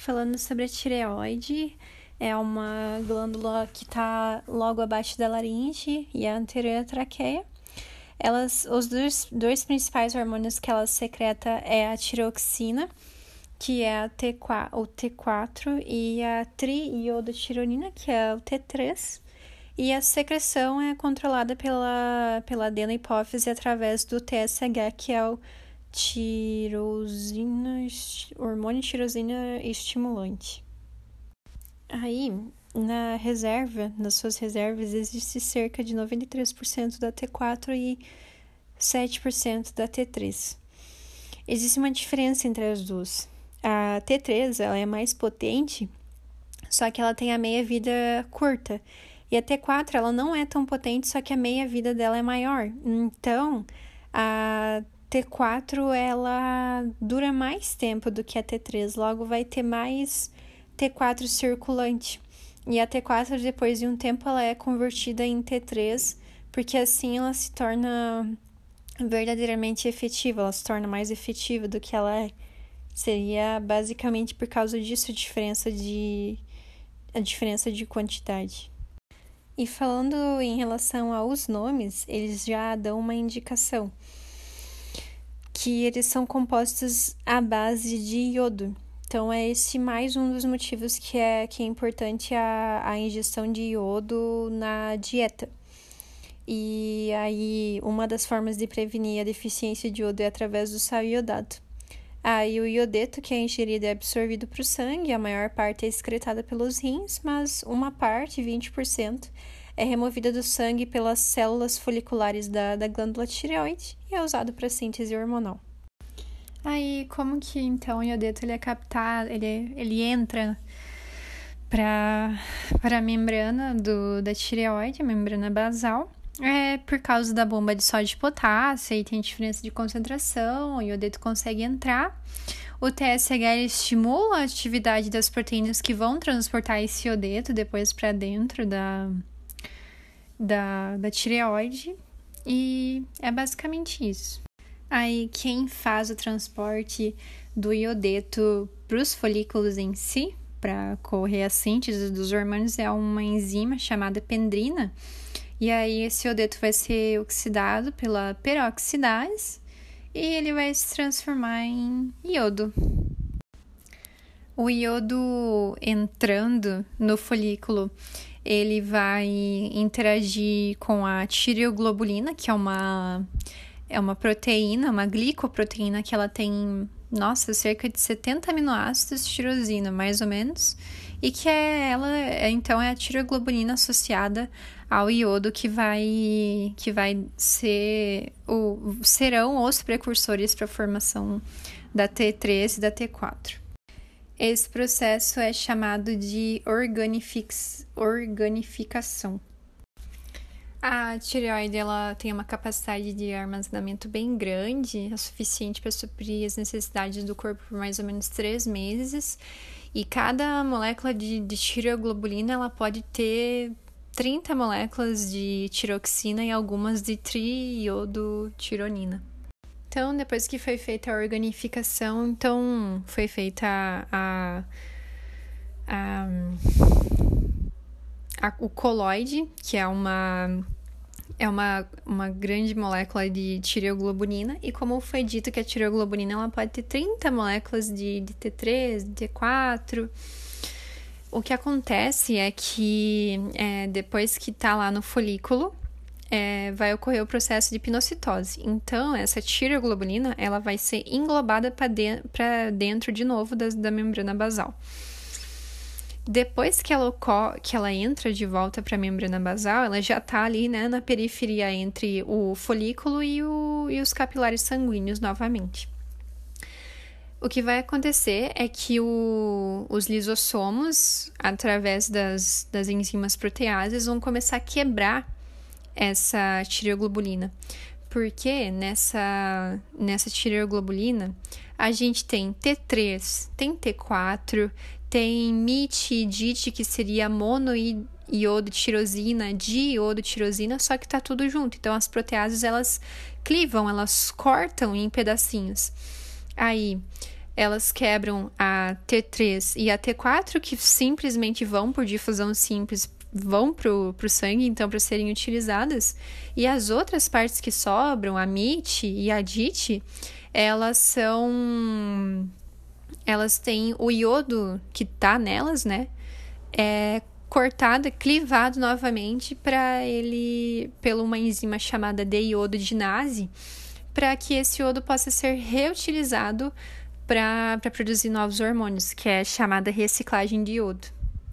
falando sobre a tireoide. É uma glândula que está logo abaixo da laringe e a anterior à traqueia. Elas, os dois, dois principais hormônios que ela secreta é a tiroxina, que é a T4, o T4, e a triiodotironina, que é o T3. E a secreção é controlada pela, pela adenohipófise através do TSH, que é o tirosina, hormônio tirosina estimulante. Aí, na reserva, nas suas reservas, existe cerca de 93% da T4 e 7% da T3. Existe uma diferença entre as duas. A T3 ela é mais potente, só que ela tem a meia-vida curta. E a T4 ela não é tão potente, só que a meia-vida dela é maior. Então, a T4 ela dura mais tempo do que a T3, logo vai ter mais T4 circulante. E a T4 depois de um tempo ela é convertida em T3, porque assim ela se torna verdadeiramente efetiva, ela se torna mais efetiva do que ela é. Seria basicamente por causa disso a diferença de a diferença de quantidade. E falando em relação aos nomes, eles já dão uma indicação que eles são compostos à base de iodo. Então, é esse mais um dos motivos que é, que é importante a, a ingestão de iodo na dieta. E aí, uma das formas de prevenir a deficiência de iodo é através do sal iodado. Aí, o iodeto que é ingerido é absorvido para o sangue, a maior parte é excretada pelos rins, mas uma parte, 20%, é removida do sangue pelas células foliculares da, da glândula tireoide e é usado para síntese hormonal. Aí, como que então o iodeto ele é captado, ele, ele entra para a membrana do, da tireoide, a membrana basal? É por causa da bomba de sódio e potássio, aí tem diferença de concentração, o iodeto consegue entrar. O TSH estimula a atividade das proteínas que vão transportar esse iodeto depois para dentro da, da, da tireoide e é basicamente isso. Aí, quem faz o transporte do iodeto para os folículos em si, para correr a síntese dos hormônios, é uma enzima chamada pendrina. E aí, esse iodeto vai ser oxidado pela peroxidase e ele vai se transformar em iodo. O iodo entrando no folículo ele vai interagir com a tireoglobulina, que é uma, é uma proteína, uma glicoproteína que ela tem, nossa, cerca de 70 aminoácidos de tirosina, mais ou menos, e que é ela, é, então, é a tireoglobulina associada ao iodo que vai que vai ser o serão os precursores para a formação da T3 e da T4. Esse processo é chamado de organificação. A tireoide ela tem uma capacidade de armazenamento bem grande, é suficiente para suprir as necessidades do corpo por mais ou menos três meses. E cada molécula de, de tireoglobulina ela pode ter 30 moléculas de tiroxina e algumas de triiodotironina. Então, depois que foi feita a organificação, então foi feita a, a, a, o coloide, que é uma é uma, uma grande molécula de tireoglobulina, e como foi dito que a tireoglobulina ela pode ter 30 moléculas de, de T3, de T4. O que acontece é que é, depois que está lá no folículo, é, vai ocorrer o processo de pinocitose. Então, essa tireoglobulina ela vai ser englobada para de, dentro de novo da, da membrana basal. Depois que ela, que ela entra de volta para a membrana basal, ela já está ali né, na periferia entre o folículo e, o, e os capilares sanguíneos novamente. O que vai acontecer é que o, os lisossomos, através das, das enzimas proteases, vão começar a quebrar essa tireoglobulina. Porque nessa, nessa tireoglobulina a gente tem T3, tem T4, tem MIT e DIT, que seria monoiodotirosina, diiodotirosina, só que tá tudo junto. Então as proteases elas clivam, elas cortam em pedacinhos. Aí elas quebram a T3 e a T4, que simplesmente vão por difusão simples, vão para o sangue, então, para serem utilizadas. E as outras partes que sobram, a MIT e a DIT, elas são. Elas têm o iodo que tá nelas, né? É cortado, é clivado novamente para ele, pela uma enzima chamada deiodinase, para que esse iodo possa ser reutilizado para produzir novos hormônios, que é chamada reciclagem de iodo.